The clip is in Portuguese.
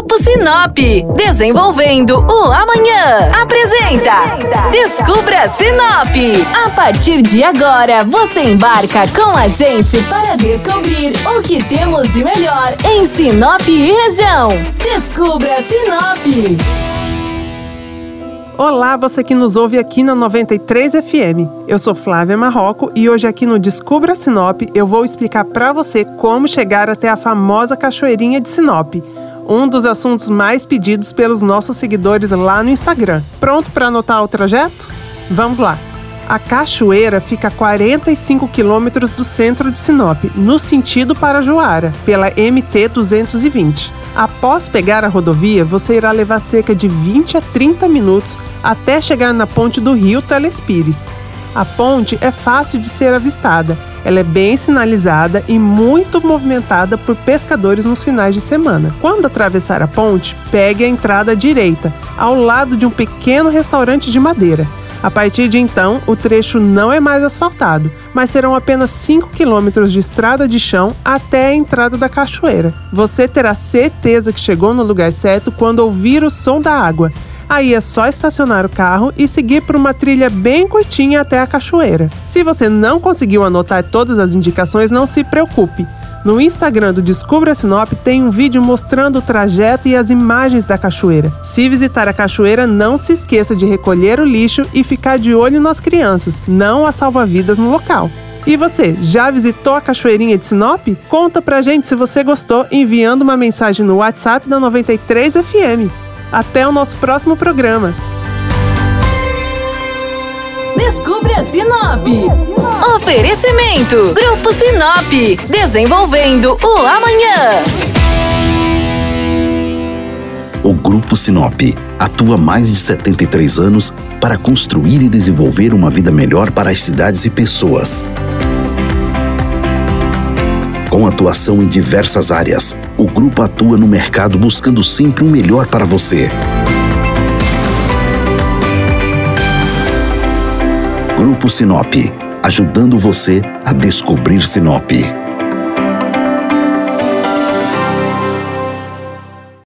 Grupo Sinop, desenvolvendo o amanhã. Apresenta Descubra Sinop. A partir de agora, você embarca com a gente para descobrir o que temos de melhor em Sinop e região. Descubra Sinop. Olá, você que nos ouve aqui na 93 FM. Eu sou Flávia Marroco e hoje aqui no Descubra Sinop eu vou explicar para você como chegar até a famosa cachoeirinha de Sinop, um dos assuntos mais pedidos pelos nossos seguidores lá no Instagram. Pronto para anotar o trajeto? Vamos lá. A cachoeira fica a 45 quilômetros do centro de Sinop, no sentido para Juara, pela MT 220. Após pegar a rodovia, você irá levar cerca de 20 a 30 minutos até chegar na ponte do rio Telespires. A ponte é fácil de ser avistada. Ela é bem sinalizada e muito movimentada por pescadores nos finais de semana. Quando atravessar a ponte, pegue a entrada à direita, ao lado de um pequeno restaurante de madeira. A partir de então, o trecho não é mais asfaltado, mas serão apenas 5 quilômetros de estrada de chão até a entrada da cachoeira. Você terá certeza que chegou no lugar certo quando ouvir o som da água. Aí é só estacionar o carro e seguir por uma trilha bem curtinha até a cachoeira. Se você não conseguiu anotar todas as indicações, não se preocupe. No Instagram do Descubra Sinop tem um vídeo mostrando o trajeto e as imagens da cachoeira. Se visitar a cachoeira, não se esqueça de recolher o lixo e ficar de olho nas crianças, não as salva-vidas no local. E você, já visitou a Cachoeirinha de Sinop? Conta pra gente se você gostou enviando uma mensagem no WhatsApp da 93 FM. Até o nosso próximo programa. Descubra Sinop. Oferecimento: Grupo Sinop. Desenvolvendo o amanhã. O Grupo Sinop atua há mais de 73 anos para construir e desenvolver uma vida melhor para as cidades e pessoas. Com atuação em diversas áreas, o grupo atua no mercado buscando sempre o um melhor para você. Grupo Sinop, ajudando você a descobrir Sinop.